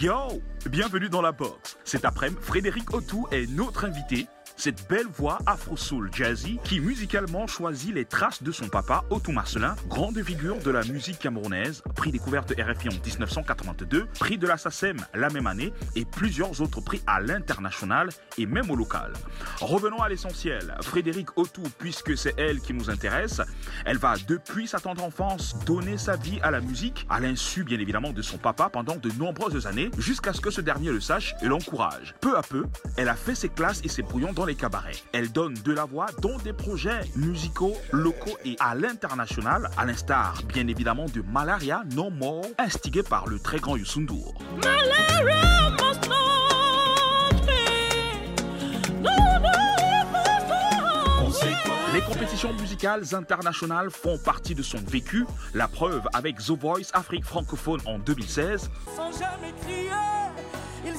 Yo Bienvenue dans la box. Cet après-midi, Frédéric Autou est notre invité cette belle voix afro-soul jazzy qui musicalement choisit les traces de son papa, Otto Marcelin, grande figure de la musique camerounaise, prix découverte RFI en 1982, prix de la SACEM la même année et plusieurs autres prix à l'international et même au local. Revenons à l'essentiel. Frédéric Otto, puisque c'est elle qui nous intéresse, elle va depuis sa tendre enfance donner sa vie à la musique, à l'insu bien évidemment de son papa pendant de nombreuses années, jusqu'à ce que ce dernier le sache et l'encourage. Peu à peu, elle a fait ses classes et ses brouillons dans les cabarets. Elle donne de la voix dans des projets musicaux, locaux et à l'international, à l'instar bien évidemment de Malaria No More, instigé par le très grand Youssoundour. Les compétitions musicales internationales font partie de son vécu. La preuve avec The Voice Afrique francophone en 2016. Sans jamais crier, il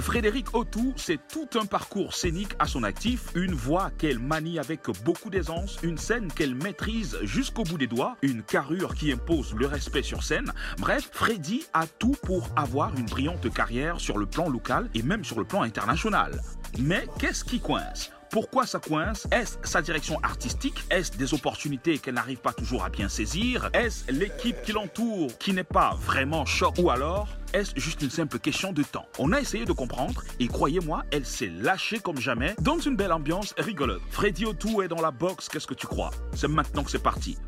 Frédéric Autou, c'est tout un parcours scénique à son actif, une voix qu'elle manie avec beaucoup d'aisance, une scène qu'elle maîtrise jusqu'au bout des doigts, une carrure qui impose le respect sur scène. Bref, Freddy a tout pour avoir une brillante carrière sur le plan local et même sur le plan international. Mais qu'est-ce qui coince? Pourquoi ça coince? Est-ce sa direction artistique? Est-ce des opportunités qu'elle n'arrive pas toujours à bien saisir? Est-ce l'équipe qui l'entoure qui n'est pas vraiment choc? Ou alors est-ce juste une simple question de temps? On a essayé de comprendre et croyez-moi, elle s'est lâchée comme jamais dans une belle ambiance rigolote. Freddy O'Toole est dans la box, qu'est-ce que tu crois? C'est maintenant que c'est parti.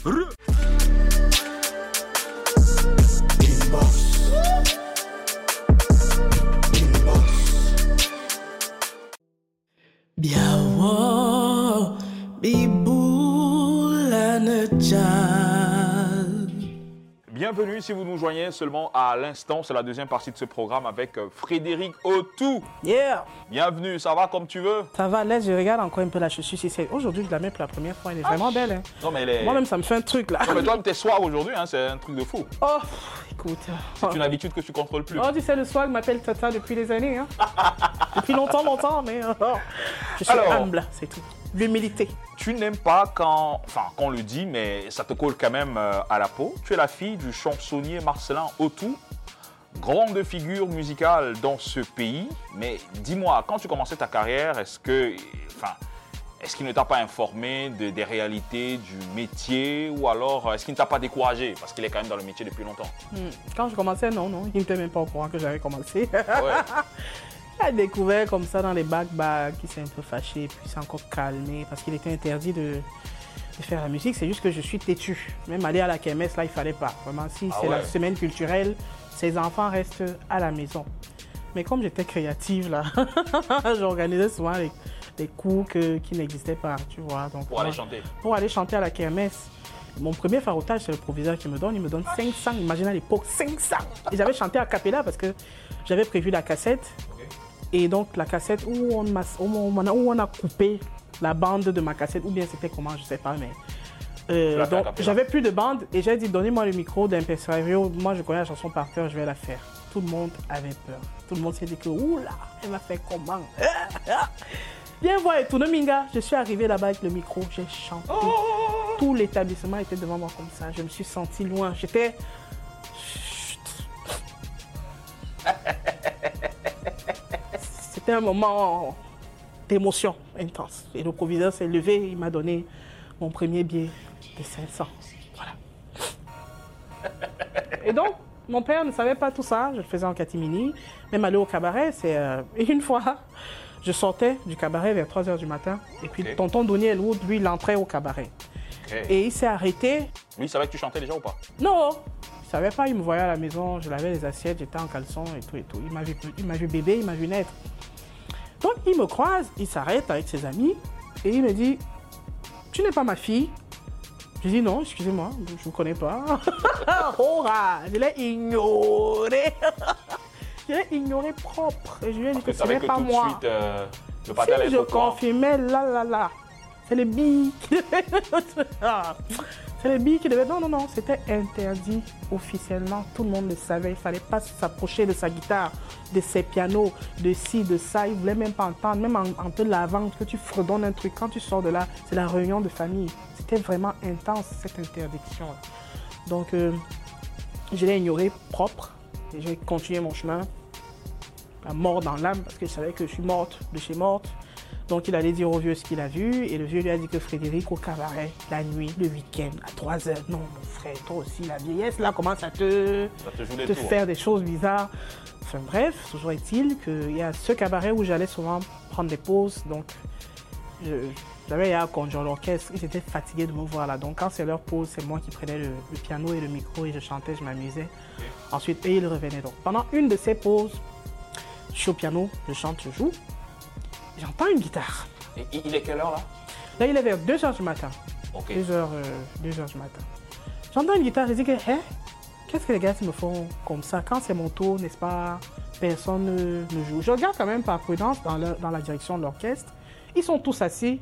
Biawo Bienvenue si vous nous joignez seulement à l'instant. C'est la deuxième partie de ce programme avec euh, Frédéric Autou. Yeah. Bienvenue, ça va comme tu veux? Ça va, laisse, je regarde encore un peu la chaussure. Aujourd'hui, je la mets pour la première fois. Elle est vraiment belle. Hein. Non, mais elle est... Moi-même, ça me fait un truc là. Non, mais toi, tes soirs aujourd'hui, hein, c'est un truc de fou. Oh, écoute. C'est une habitude que tu contrôles plus. Oh, tu sais, le swag m'appelle Tata depuis des années. Hein. depuis longtemps, longtemps, mais oh, je suis humble, c'est tout l'humilité. Tu n'aimes pas quand, enfin, qu'on le dit, mais ça te colle quand même euh, à la peau. Tu es la fille du chansonnier Marcelin Autou, grande figure musicale dans ce pays. Mais dis-moi, quand tu commençais ta carrière, est-ce que, enfin, est-ce qu'il ne t'a pas informé de, des réalités du métier ou alors est-ce qu'il ne t'a pas découragé? Parce qu'il est quand même dans le métier depuis longtemps hmm. Quand je commençais, non, non, il n'était même pas au courant que j'avais commencé. Ouais. a découvert comme ça dans les bacs-bacs, qui s'est un peu fâché, puis s'est encore calmé parce qu'il était interdit de, faire la musique. C'est juste que je suis têtu. Même aller à la kermesse, là, il fallait pas. Vraiment, si ah c'est la semaine culturelle, ses enfants restent à la maison. Mais comme j'étais créative, là, j'organisais souvent des cours qui n'existaient pas, tu vois. Donc, pour aller chanter Pour aller chanter à la kermesse. Mon premier farotage, c'est le proviseur qui me donne. Il me donne 500, imaginez à l'époque, 500. Et j'avais chanté à Capella parce que j'avais prévu la cassette. Et donc, la cassette où on, a, où on a coupé la bande de ma cassette, ou bien c'était comment, je ne sais pas, mais. Euh, donc, j'avais plus de bande et j'ai dit donnez-moi le micro d'Impresario. Moi, je connais la chanson par cœur, je vais la faire. Tout le monde avait peur. Tout le monde s'est dit que, oula, elle m'a fait comment? Viens voir et tout le Minga. Je suis arrivé là-bas avec le micro, j'ai chanté. Tout l'établissement était devant moi comme ça. Je me suis senti loin. J'étais. C'était un moment d'émotion intense. Et le proviseur s'est levé, il m'a donné mon premier billet de 500. Voilà. Et donc, mon père ne savait pas tout ça. Je le faisais en catimini. Même aller au cabaret, c'est... Euh, et une fois, je sortais du cabaret vers 3 h du matin. Et puis, tonton Donny Elwood, lui, il entrait au cabaret. Et il s'est arrêté. Lui, il savait que tu chantais déjà ou pas? Non, il savait pas. Il me voyait à la maison, je lavais les assiettes, j'étais en caleçon et tout et tout. Il m'a vu, il m'a vu bébé, il m'a vu naître. Donc il me croise, il s'arrête avec ses amis et il me dit Tu n'es pas ma fille Je dis non, excusez-moi, je ne vous connais pas. oh, je l'ai ignoré. je l'ai ignoré propre. Je lui ai dit que ce n'est pas moi. Suite, euh, le si je confirmais, là, là, là, c'est les billes C'est les billes qui devaient. Non, non, non, c'était interdit officiellement. Tout le monde le savait. Il ne fallait pas s'approcher de sa guitare, de ses pianos, de ci, de ça. Il ne voulait même pas entendre. Même en, te lavant, que tu fredonnes un truc. Quand tu sors de là, c'est la réunion de famille. C'était vraiment intense, cette interdiction. Donc, euh, Je l'ai ignoré propre. J'ai continué mon chemin. La mort dans l'âme, parce que je savais que je suis morte de chez morte. Donc il allait dire au vieux ce qu'il a vu. Et le vieux lui a dit que Frédéric au cabaret, la nuit, le week-end, à 3 heures. Non, mon frère, toi aussi, la vieillesse là commence à te, Ça te joue des te tours. faire des choses bizarres? Enfin bref, toujours est-il qu'il y a ce cabaret où j'allais souvent prendre des pauses. Donc j'avais à conduire l'orchestre. Ils étaient fatigués de me voir là. Donc quand c'est leur pause, c'est moi qui prenais le, le piano et le micro et je chantais, je m'amusais. Ensuite, et ils revenaient donc. Pendant une de ces pauses, je suis au piano, je chante, je joue. J'entends une guitare. Et il est quelle heure là? Là, il est vers 2 h du matin. Ok. 2 heures, euh, 2 heures du matin. J'entends une guitare, je dis que, hein, qu'est-ce que les gars me font comme ça Quand c'est mon tour, n'est-ce pas? Personne ne ne joue. Je regarde quand même par prudence dans, le- dans la direction de l'orchestre. Ils sont tous assis.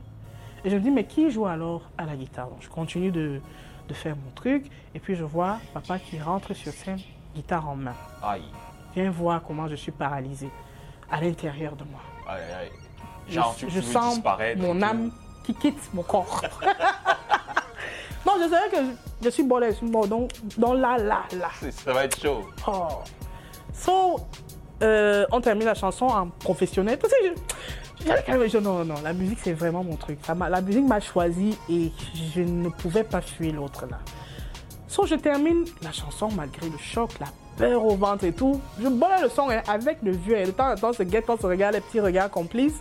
Et je me dis, mais qui joue alors à la guitare? Donc, Je continue de, de faire mon truc. Et puis, je vois papa qui rentre sur scène, guitare en main. Aïe. Viens voir comment je suis paralysé à l'intérieur de moi. Aïe, aïe. Je, Genre, tu, je tu veux sens mon âme qui quitte mon corps. non, je savais que je suis bolé, je suis mort. Donc, donc là, là, là. Ça va être chaud. Oh. So, euh, on termine la chanson en professionnel. Parce que je, je- non, non, la musique, c'est vraiment mon truc. Ça la musique m'a choisi et je ne pouvais pas fuir l'autre là. So, je termine la chanson malgré le choc, la peur au ventre et tout. Je bolais le son hein, avec le vieux. Et de temps en temps, ce guette, on se regarde, les petits regards complices.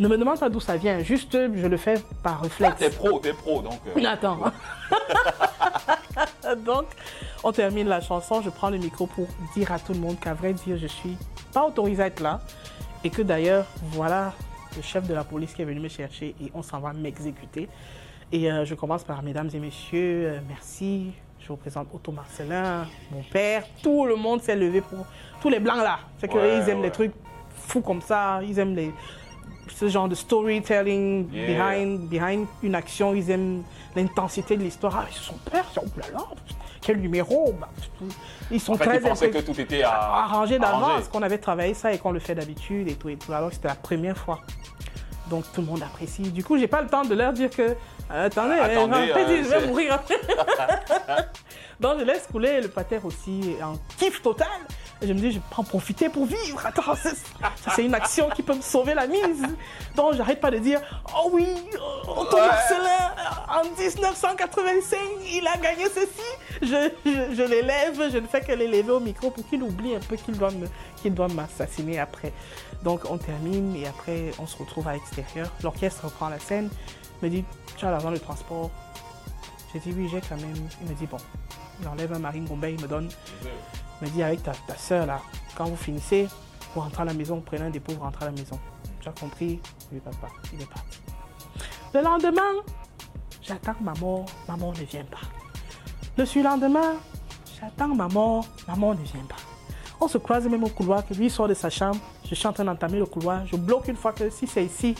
Ne me demande pas d'où ça vient, juste je le fais par Ah, réflexe. t'es pro, t'es pro, donc. euh, Attends. Donc, on termine la chanson. Je prends le micro pour dire à tout le monde qu'à vrai dire, je suis pas autorisée à être là. Et que d'ailleurs, voilà le chef de la police qui est venu me chercher et on s'en va m'exécuter. Et euh, je commence par Mesdames et Messieurs, euh, merci. Je vous présente Otto Marcelin, mon père. Tout le monde s'est levé pour. Tous les blancs là. C'est qu'ils Ouais, aiment ouais. les trucs fous comme ça. Ils aiment les, ce genre de storytelling Yeah. behind, behind une action. Ils aiment l'intensité de l'histoire. Ah, c'est son père, c'est oh là là, quel numéro bah, Ils sont En fait, très ils pensaient que tout était à... arrangé d'avance, qu'on avait travaillé ça et qu'on le fait d'habitude et tout et tout. Alors c'était la première fois. Donc tout le monde apprécie. Du coup, j'ai pas le temps de leur dire que euh, attendez, Attendez, euh, euh, je vais mourir après. Donc je laisse couler le pater aussi en kiff total. Et je me dis, je peux en profiter pour vivre. Attends, c'est- une action qui peut me sauver la mise. Donc j'arrête pas de dire, oh oui, euh, Ouais. Marcelin, en 1985, il a gagné ceci. Je, je, je l'élève, je ne fais que l'élever au micro pour qu'il oublie un peu qu'il doit me- qu'il doit m'assassiner après. Donc on termine et après on se retrouve à l'extérieur. L'orchestre reprend la scène, me dit, tu as l'argent de transport. J'ai dit oui, j'ai quand même. Il me dit bon, il enlève un marine Bombay, il me donne. Me dit avec ta, ta soeur là, quand vous finissez, vous rentrez à la maison, vous prenez un dépôt, vous rentrez à la maison. Tu as compris? Oui, papa, il est parti. Le lendemain, j'attends ma mort, ma mort ne vient pas. Le surlendemain, j'attends ma mort, ma mort ne vient pas. On se croise même au couloir, que lui sort de sa chambre, je suis en train d'entamer le couloir, je bloque une fois que si c'est ici,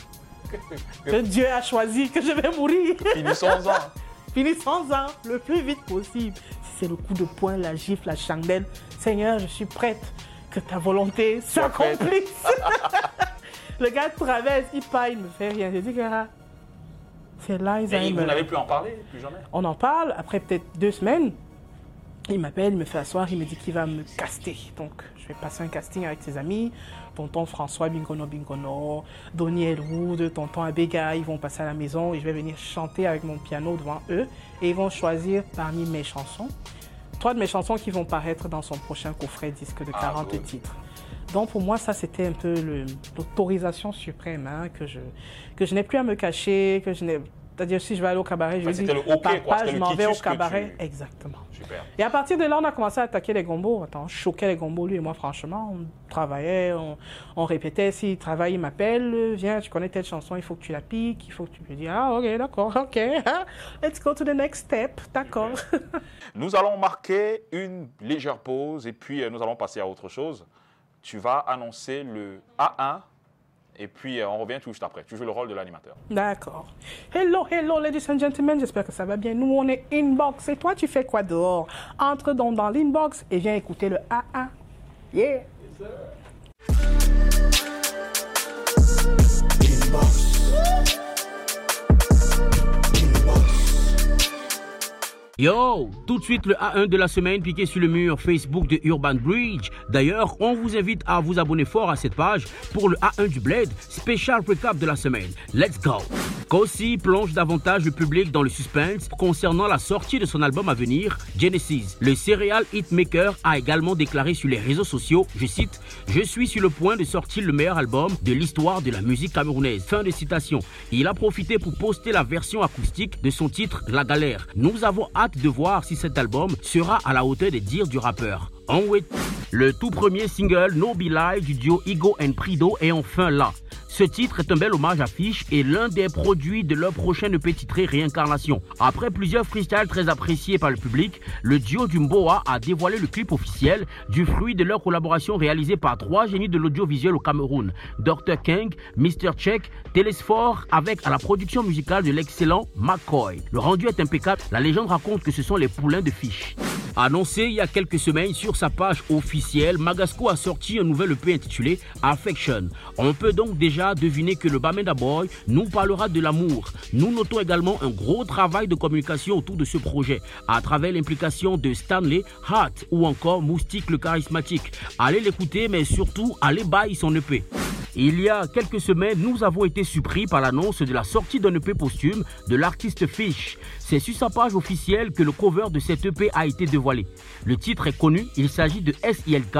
que Dieu a choisi que je vais mourir. Finissons-en. Finissons-en le plus vite possible. C'est le coup de poing, la gifle, la chandelle, Seigneur, je suis prête que ta volonté s'accomplisse. le gars traverse, il part, il me fait rien. J'ai dit, gars, c'est là, Et Alzheimer. vous n'avez plus en parler, plus jamais. On en parle, après peut-être deux semaines, il m'appelle, il me fait asseoir, il me dit qu'il va me caster. Donc, je vais passer un casting avec ses amis. Tonton François Bingono Bingono, Doniel Wood, tonton Abega, ils vont passer à la maison et je vais venir chanter avec mon piano devant eux. Et ils vont choisir parmi mes chansons, trois de mes chansons qui vont paraître dans son prochain coffret disque de Ah, 40 good. titres. Donc pour moi, ça c'était un peu l'autorisation suprême, hein, que je, que je n'ai plus à me cacher, que je n'ai... C'est-à-dire si je vais aller au cabaret, je Enfin, dis, le OK, quoi, papa, je m'en vais au cabaret. tu- Exactement. Super. Et à partir de là, on a commencé à attaquer les gombos. Attends, on choquait les gombos, lui et moi, franchement. On travaillait, on, on répétait. S'il travaille, il m'appelle. Viens, tu connais telle chanson, il faut que tu la piques. Il faut que tu lui dis, ah, ok, d'accord, ok. Let's go to the next step. D'accord. Nous allons marquer une légère pause et puis euh, nous allons passer à autre chose. Tu vas annoncer le A1 et puis euh, on revient tout juste après. Tu joues le rôle de l'animateur. D'accord. Hello, hello, ladies and gentlemen. J'espère que ça va bien. Nous, on est inbox. Et toi, tu fais quoi dehors? Entre donc dans l'inbox et viens écouter le AA. Yeah. Yo, tout de suite le A1 de la semaine piqué sur le mur Facebook de Urban Bridge. D'ailleurs, on vous invite à vous abonner fort à cette page pour le A1 du Blade, spécial recap de la semaine. Let's go! Kossi plonge davantage le public dans le suspense concernant la sortie de son album à venir, Genesis. Le serial hitmaker a également déclaré sur les réseaux sociaux, je cite, Je suis sur le point de sortir le meilleur album de l'histoire de la musique camerounaise. Fin de citation. Il a profité pour poster la version acoustique de son titre La Galère. Nous avons hâte de voir si cet album sera à la hauteur des dires du rappeur. Wait. Le tout premier single No Be Lie du duo Igo and Prido est enfin là. Ce titre est un bel hommage à Fish et l'un des produits de leur prochaine EP titré Réincarnation. Après plusieurs freestyles très appréciés par le public, le duo du Mboa a dévoilé le clip officiel du fruit de leur collaboration réalisée par trois génies de l'audiovisuel au Cameroun. Dr. King, Mr. Check, Telesphore avec à la production musicale de l'excellent McCoy. Le rendu est impeccable, la légende raconte que ce sont les poulains de Fish. Annoncé il y a quelques semaines sur sa page officielle, Magasco a sorti un nouvel EP intitulé Affection. On peut donc déjà deviner que le Bamenda Boy nous parlera de l'amour. Nous notons également un gros travail de communication autour de ce projet, à travers l'implication de Stanley, Hart ou encore Moustique le charismatique. Allez l'écouter, mais surtout allez bailler son EP. Il y a quelques semaines, nous avons été surpris par l'annonce de la sortie d'un EP posthume de l'artiste Fish. C'est sur sa page officielle que le cover de cet EP a été dévoilé. Le titre est connu, il s'agit de SILK.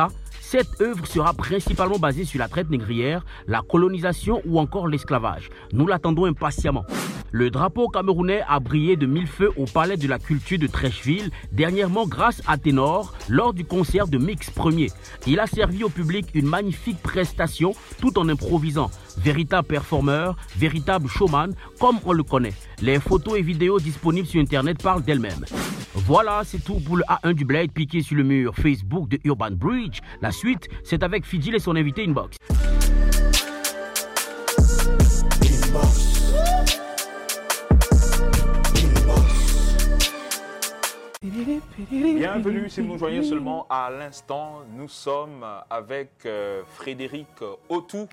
Cette œuvre sera principalement basée sur la traite négrière, la colonisation ou encore l'esclavage. Nous l'attendons impatiemment. Le drapeau camerounais a brillé de mille feux au Palais de la Culture de Trècheville, dernièrement grâce à Ténor, lors du concert de Mix Premier. Il a servi au public une magnifique prestation tout en improvisant. Véritable performeur, véritable showman, comme on le connaît. Les photos et vidéos disponibles sur Internet parlent d'elles-mêmes. Voilà, c'est tout pour le A1 du Blade piqué sur le mur Facebook de Urban Bridge. La suite, c'est avec Fidil et son invité Inbox. Bienvenue si vous nous joignez seulement à l'instant. Nous sommes avec euh, Frédéric Autou,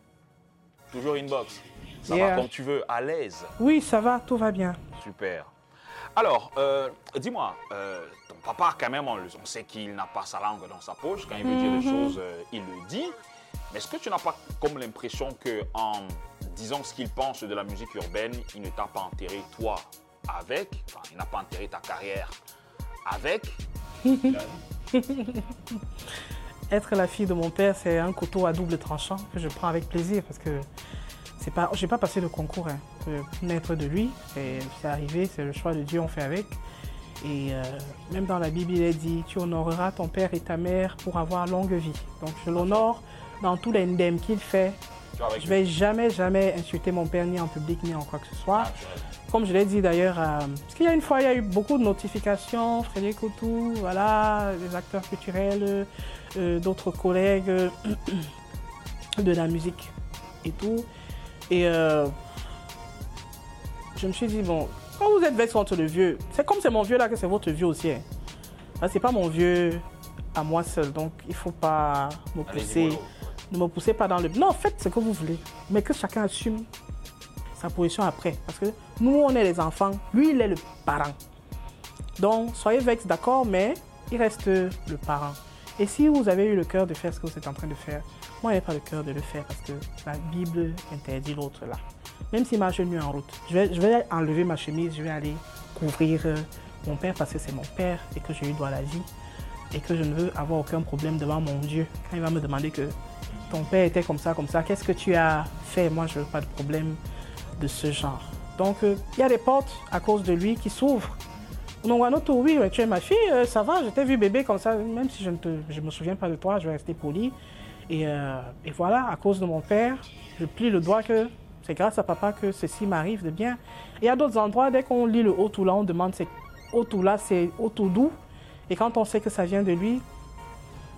toujours inbox. Ça Yeah. va comme tu veux, à l'aise. Oui, ça va, tout va bien. Super. Alors, euh, dis-moi, euh, ton papa, quand même, on, sait qu'il n'a pas sa langue dans sa poche. Quand il veut dire des choses, euh, il le dit. Mais est-ce que tu n'as pas comme l'impression que en disant ce qu'il pense de la musique urbaine, il ne t'a pas enterré toi avec, enfin, il n'a pas enterré ta carrière avec? Être la fille de mon père, c'est un couteau à double tranchant que je prends avec plaisir parce que c'est pas, j'ai pas passé de concours hein, pour naître de lui. C'est c'est arrivé, c'est le choix de Dieu, on fait avec. Et euh, même dans la Bible, il est dit Tu honoreras ton père et ta mère pour avoir longue vie. Donc je l'honore dans tous les ndèmes qu'il fait. Je vais jamais, jamais insulter mon père ni en public ni en quoi que ce soit. Naturel. Comme je l'ai dit d'ailleurs, euh, parce qu'il y a une fois, il y a eu beaucoup de notifications, Frédéric Coutou, voilà, des acteurs culturels, euh, d'autres collègues de la musique et tout. Et euh, je me suis dit, bon, quand vous êtes vexé contre le vieux, c'est comme c'est mon vieux là que c'est votre vieux aussi. Hein. Là, c'est pas mon vieux à moi seul, donc il faut pas me pousser. Ne me poussez pas dans le... Non, faites ce que vous voulez, mais que chacun assume sa position après. Parce que nous, on est les enfants, lui, il est le parent. Donc, soyez vexés, d'accord, mais il reste le parent. Et si vous avez eu le cœur de faire ce que vous êtes en train de faire, moi, je n'ai pas le cœur de le faire parce que la Bible interdit l'autre là. Même si ma chemise est en route, je vais, je vais enlever ma chemise, je vais aller couvrir euh, mon père parce que c'est mon père et que je lui dois la vie et que je ne veux avoir aucun problème devant mon Dieu. Quand il va me demander que ton père était comme ça, comme ça, qu'est-ce que tu as fait? Moi, je veux pas de problème de ce genre. Donc, euh, il y a des portes à cause de lui qui s'ouvrent. Non, un autre, oui, tu es ma fille, euh, ça va, je t'ai vu bébé comme ça, même si je ne te, je me souviens pas de toi, je vais rester poli. Et, euh, et voilà, à cause de mon père, je plie le doigt que c'est grâce à papa que ceci m'arrive de bien. Et à d'autres endroits, dès qu'on lit le Haut-Toula, on demande c'est Haut-Toula, c'est Haut-Toudou. Et quand on sait que ça vient de lui,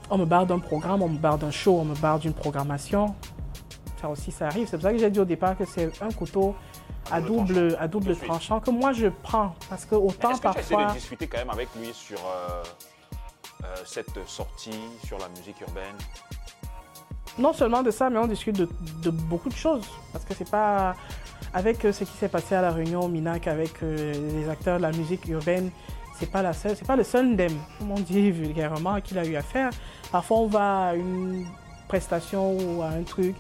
on me barre d'un programme, on me barre d'un show, on me barre d'une programmation. Ça aussi, ça arrive. C'est pour ça que j'ai dit au départ que c'est un couteau à double double, à double tranchant que moi je prends. Parce que autant Est-ce que tu as essayé parfois. de discuter quand même avec lui sur euh, euh, cette sortie, sur la musique urbaine? Non seulement de ça, mais on discute de, beaucoup de choses. Parce que c'est pas avec euh, ce qui s'est passé à la réunion au Minac avec euh, les acteurs de la musique urbaine c'est pas la seule, c'est pas le seul ndem, comme on dit vulgairement, qu'il a eu à faire. Parfois, on va à une prestation ou à un truc,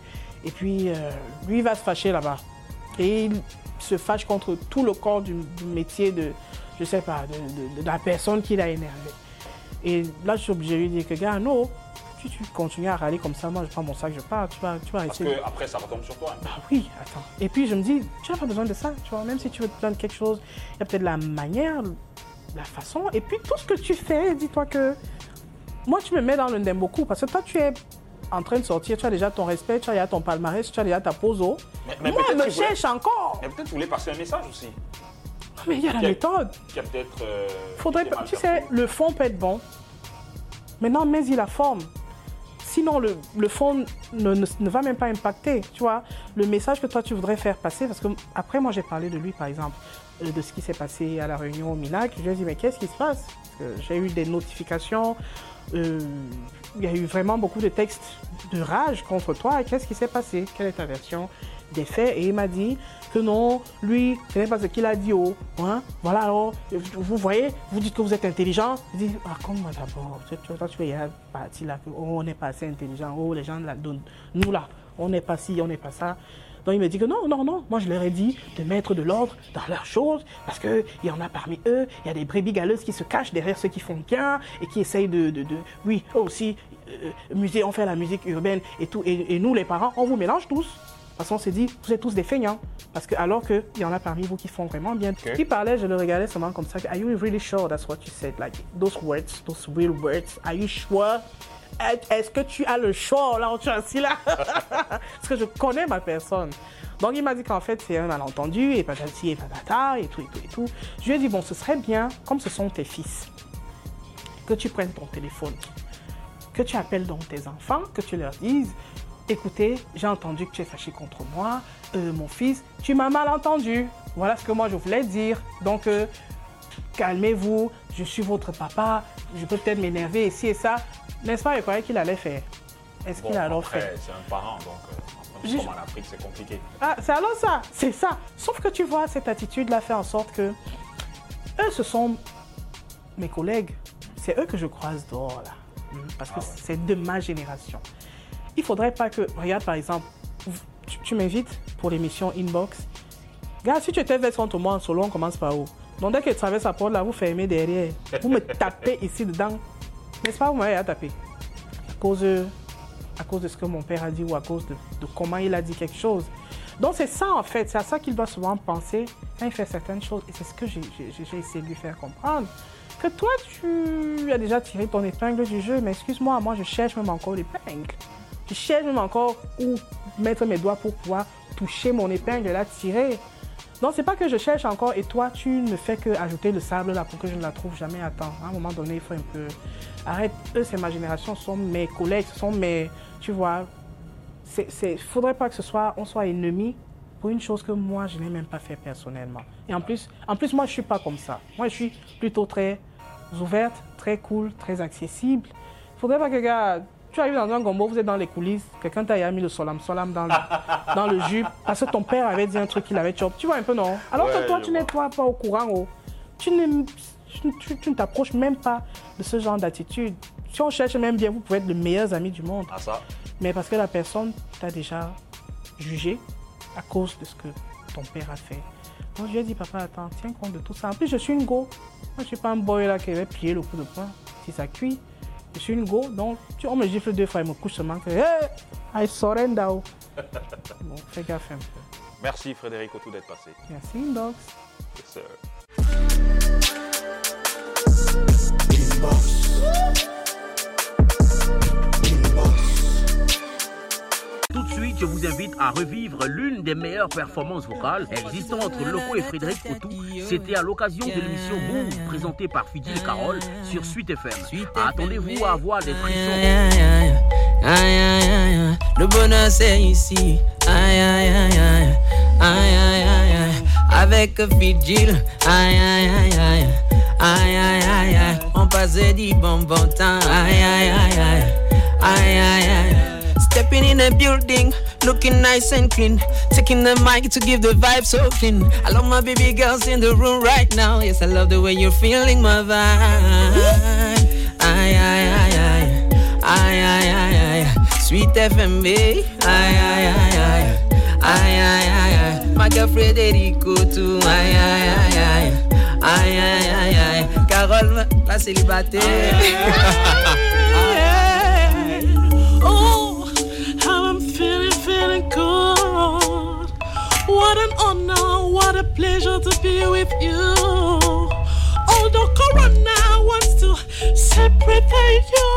et puis euh, lui va se fâcher là-bas. Et il se fâche contre tout le corps du, métier de, je sais pas, de, la personne qui l'a énervé. Et là, je suis obligé de lui dire que, gars, non, si tu continues à râler comme ça, moi, je prends mon sac, je pars, tu vas, tu vas Parce essayer. que après, ça retombe sur toi. Bah oui, attends. Et puis je me dis, tu n'as pas besoin de ça, tu vois. Même si tu veux te plaindre quelque chose, il y a peut-être la manière, la façon. Et puis tout ce que tu fais, dis-toi que moi, tu me mets dans le beaucoup parce que toi, tu es en train de sortir, tu as déjà ton respect, tu as déjà ton palmarès, tu as déjà ta pose haut. Mais- mais moi, on me voulait- cherche encore. Mais peut-être vous voulez passer un message aussi. Mais il y a la méthode. Qui a peut-être. euh, Faudrait tu sais, le fond peut être bon. Maintenant, mets-y la forme. Sinon, le, fond ne, va même pas impacter, tu vois, le message que toi tu voudrais faire passer. Parce que après, moi, j'ai parlé de lui, par exemple, euh, de ce qui s'est passé à la réunion au Minac. Je lui ai dit, mais qu'est-ce qui se passe? J'ai eu des notifications. euh, il y a eu vraiment beaucoup de textes de rage contre toi. Qu'est-ce qui s'est passé? Quelle est ta version? Des faits Et il m'a dit que non, lui, ce n'est pas ce qu'il a dit. Oh, hein? Voilà, alors, vous voyez, vous dites que vous êtes intelligent. Je dis, raconte-moi d'abord. Tu- tu- Toi, tu es parti là, oh, on n'est pas assez intelligent. Oh, les gens là, donnent- nous là, on n'est pas ci, on n'est pas ça. Donc il me dit que non, non, non, moi je leur ai dit de mettre de l'ordre dans leurs choses parce qu'il y en a parmi eux, il y a des brebis galeuses qui se cachent derrière ceux qui font bien et qui essayent de, de, de- oui, eux aussi, euh, musée, on fait la musique urbaine et tout, et nous les parents, on vous mélange tous. Parce qu'on s'est dit, vous êtes tous des feignants. Parce que alors qu'il y en a parmi vous qui font vraiment bien. Ok. Qui parlait, je le regardais seulement comme ça. Are you really sure that's what you said? Like, those words, those real words. Are you sure? Est-ce que tu as le choix là où tu es assis là? Parce que je connais ma personne. Donc il m'a dit qu'en fait c'est un malentendu et patati et patata et tout et tout et tout. Je lui ai dit bon ce serait bien, comme ce sont tes fils, que tu prennes ton téléphone, que tu appelles donc tes enfants, que tu leur dises écoutez, j'ai entendu que tu es fâché contre moi, euh, mon fils, tu m'as mal entendu. Voilà ce que moi je voulais dire. Donc euh, calmez-vous, je suis votre papa, je peux peut-être m'énerver ici et ça. N'est-ce pas, il croyait qu'il allait faire Est-ce Bon, qu'il a alors fait c'est un parent, donc euh, comme en Afrique, c'est compliqué. Ah, c'est alors ça, c'est ça. Sauf que tu vois, cette attitude-là fait en sorte que eux, ce sont mes collègues. C'est eux que je croise dehors, là. Parce que c'est de ma génération. Il faudrait pas que, regarde par exemple, tu, tu m'invites pour l'émission Inbox. Gars, si tu étais vexé contre moi en solo, on commence par où? Donc dès qu'elle traverse la porte, là, vous fermez derrière. Vous me tapez ici dedans. N'est-ce pas, vous m'avez à taper à cause, de- à cause de ce que mon père a dit ou à cause de, de comment il a dit quelque chose. Donc c'est ça en fait, c'est à ça qu'il doit souvent penser quand il fait certaines choses. Et c'est ce que j'ai essayé de lui faire comprendre. Que toi, tu as déjà tiré ton épingle du jeu, mais excuse-moi, moi je cherche même encore l'épingle. Je cherche même encore où mettre mes doigts pour pouvoir toucher mon épingle et la tirer. Non, c'est pas que je cherche encore et toi, tu ne fais que ajouter le sable là pour que je ne la trouve jamais à temps. À un moment donné, il faut un peu. Arrête, eux, c'est ma génération, ce sont mes collègues, ce sont mes. Tu vois, c'est, faudrait pas que ce soit, on soit ennemis pour une chose que moi, je n'ai même pas fait personnellement. Et en plus, en plus, moi, je suis pas comme ça. Moi, je suis plutôt très ouverte, très cool, très accessible. Faudrait pas que, gars, tu arrives dans un gombo, vous êtes dans les coulisses, quelqu'un t'a mis le solam solam dans le, dans le jus parce que ton père avait dit un truc qu'il avait chop. Tu vois un peu, non? Alors Ouais, que toi, tu n'es toi pas au courant, oh. Tu, tu, tu- ne t'approches même pas de ce genre d'attitude. Si on cherche même bien, vous pouvez être les meilleurs amis du monde. Ah ça Mais parce que la personne t'a déjà jugé à cause de ce que ton père a fait. Donc je lui ai dit, papa, attends, tiens compte de tout ça. En plus, je suis une go. Moi, je ne suis pas un boy là qui va plier le coup de poing si ça cuit. Je suis une go, donc tu, on me gifle deux fois, il me couche seulement que, hey, I surrender. bon, fais gaffe un peu. Merci Frédéric Autou d'être passé. Merci, Inbox. Yes, sir. Tout je vous invite à revivre l'une des meilleures performances vocales existant entre Loco et Frédéric Coutou. C'était à l'occasion de l'émission Move présentée par Fidil Carole sur Suite FM. Attendez-vous à avoir des frissons. Le bonheur c'est ici. Aïe, aïe, aïe, aïe, aïe, aïe, aïe. Avec Fidjil. Aïe, aïe, aïe, aïe, aïe, aïe, aïe, aïe. On passe du bon bon temps. Aïe, aïe, aïe, aïe, aïe, aïe, aïe. Stepping in the building, looking nice and clean. Taking the mic to give the vibe so clean. I love my baby girls in the room right now. Yes, I love the way you're feeling my vibe. Aye, aye, aye, aye. Aye, aye, aye, aye. Sweet FMB. Aye, aye, aye, aye. Aye, aye, aye, aye. My girl Frederico too. Aye, aye, aye, aye. Aye, aye, aye, aye. Carole, la célibataire. Pleasure to be with you. Although Corona wants to separate the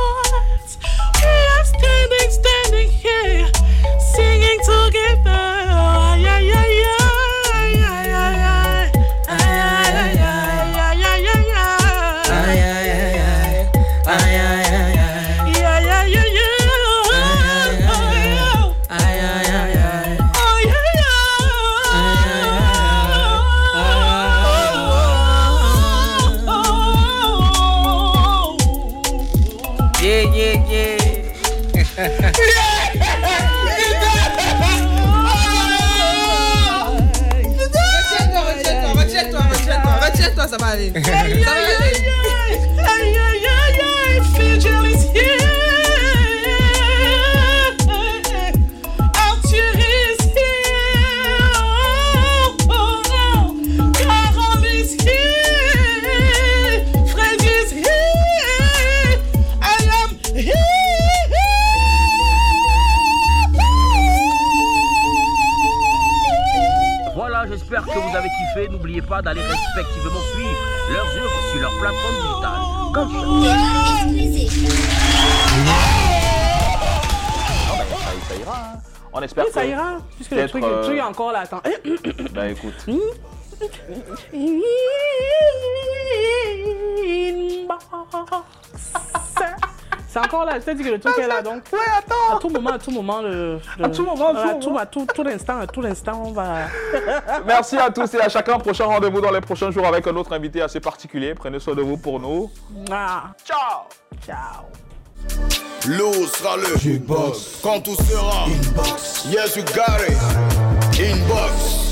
yeah. Yeah, yeah, retiens-toi, retiens-toi, retiens-toi, ça va aller. Ça va aller. Pas d'aller respectivement suivre leurs œuvres sur leur plateforme digitale. Comme. Non, mais ça, ça ira. hein. On espère Oui, que. ça ira. Puisque le truc, le euh, truc est encore là. Attends. Ben écoute. C'est encore là, je t'ai dit que le truc est là, donc. Ouais, attends. À tout moment, à tout moment, le. le- À tout moment, à tout à tout, moment. à tout, tout l'instant, à tout l'instant, on va. Merci à tous et à chacun. Prochain rendez-vous dans les prochains jours avec un autre invité assez particulier. Prenez soin de vous pour nous. Ah, Ciao ciao. L'eau sera le Quand tout sera Inbox Yes you got it Inbox